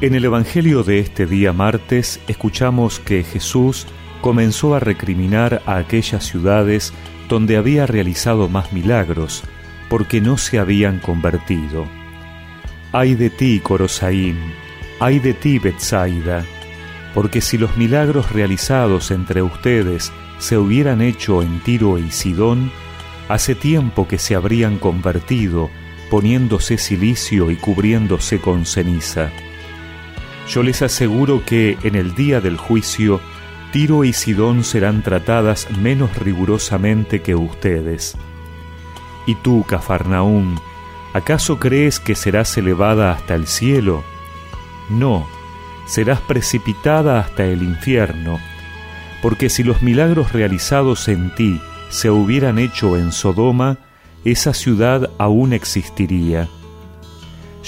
En el Evangelio de este día martes escuchamos que Jesús comenzó a recriminar a aquellas ciudades donde había realizado más milagros, porque no se habían convertido. Ay de ti, Corosaín, ay de ti, Betsaida, porque si los milagros realizados entre ustedes se hubieran hecho en Tiro y Sidón, hace tiempo que se habrían convertido, poniéndose silicio y cubriéndose con ceniza. Yo les aseguro que en el día del juicio, Tiro y Sidón serán tratadas menos rigurosamente que ustedes. Y tú, Cafarnaúm, ¿acaso crees que serás elevada hasta el cielo? No, serás precipitada hasta el infierno, porque si los milagros realizados en ti se hubieran hecho en Sodoma, esa ciudad aún existiría.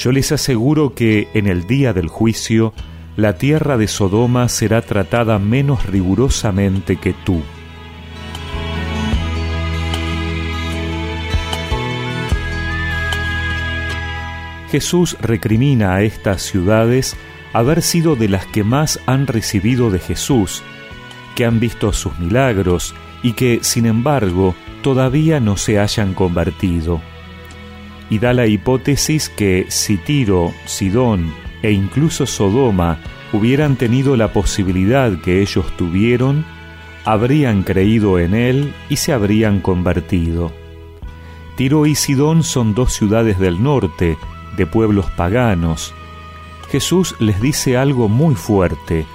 Yo les aseguro que en el día del juicio, la tierra de Sodoma será tratada menos rigurosamente que tú. Jesús recrimina a estas ciudades haber sido de las que más han recibido de Jesús, que han visto sus milagros y que, sin embargo, todavía no se hayan convertido. Y da la hipótesis que si Tiro, Sidón e incluso Sodoma hubieran tenido la posibilidad que ellos tuvieron, habrían creído en él y se habrían convertido. Tiro y Sidón son dos ciudades del norte, de pueblos paganos. Jesús les dice algo muy fuerte,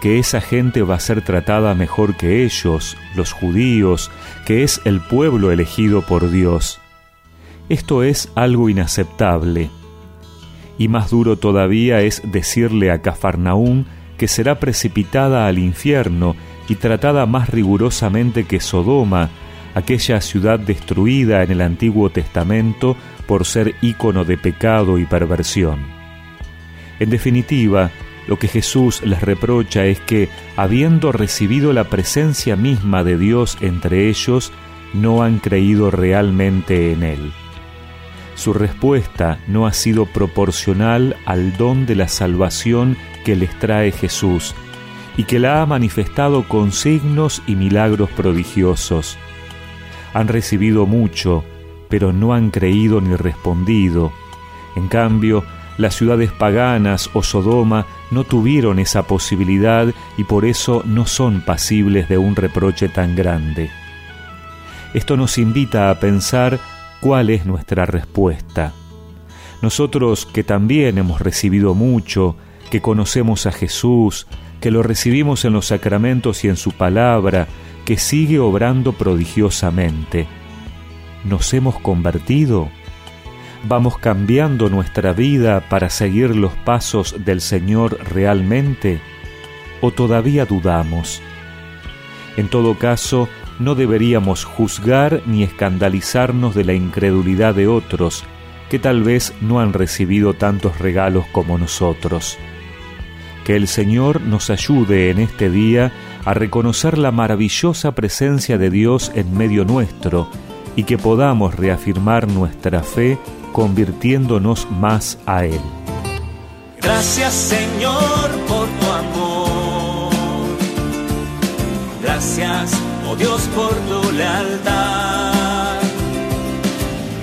que esa gente va a ser tratada mejor que ellos, los judíos, que es el pueblo elegido por Dios. Esto es algo inaceptable. Y más duro todavía es decirle a Cafarnaún que será precipitada al infierno y tratada más rigurosamente que Sodoma, aquella ciudad destruida en el Antiguo Testamento por ser ícono de pecado y perversión. En definitiva, lo que Jesús les reprocha es que, habiendo recibido la presencia misma de Dios entre ellos, no han creído realmente en Él. Su respuesta no ha sido proporcional al don de la salvación que les trae Jesús y que la ha manifestado con signos y milagros prodigiosos. Han recibido mucho, pero no han creído ni respondido. En cambio, las ciudades paganas o Sodoma no tuvieron esa posibilidad y por eso no son pasibles de un reproche tan grande. Esto nos invita a pensar cuál es nuestra respuesta. Nosotros que también hemos recibido mucho, que conocemos a Jesús, que lo recibimos en los sacramentos y en su palabra, que sigue obrando prodigiosamente, ¿nos hemos convertido? ¿Vamos cambiando nuestra vida para seguir los pasos del Señor realmente? ¿O todavía dudamos? En todo caso, no deberíamos juzgar ni escandalizarnos de la incredulidad de otros, que tal vez no han recibido tantos regalos como nosotros. Que el Señor nos ayude en este día a reconocer la maravillosa presencia de Dios en medio nuestro y que podamos reafirmar nuestra fe convirtiéndonos más a Él. Gracias Señor por tu amor. Gracias, oh Dios, por tu lealtad.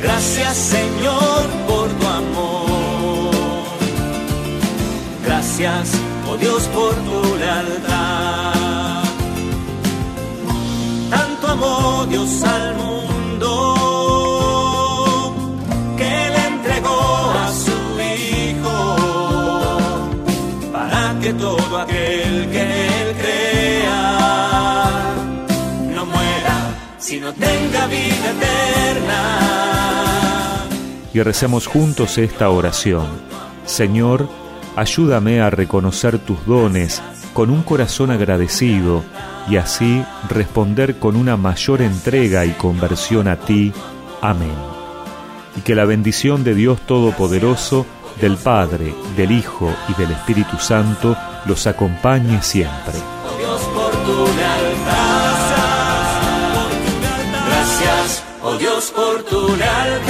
Gracias Señor por tu amor. Gracias, oh Dios, por tu lealtad. Tanto amor Dios al mundo Y recemos juntos esta oración. Señor, ayúdame a reconocer tus dones con un corazón agradecido y así responder con una mayor entrega y conversión a ti. Amén. Y que la bendición de Dios Todopoderoso, del Padre, del Hijo y del Espíritu Santo los acompañe siempre. Oh, Dios, por tu lealtad.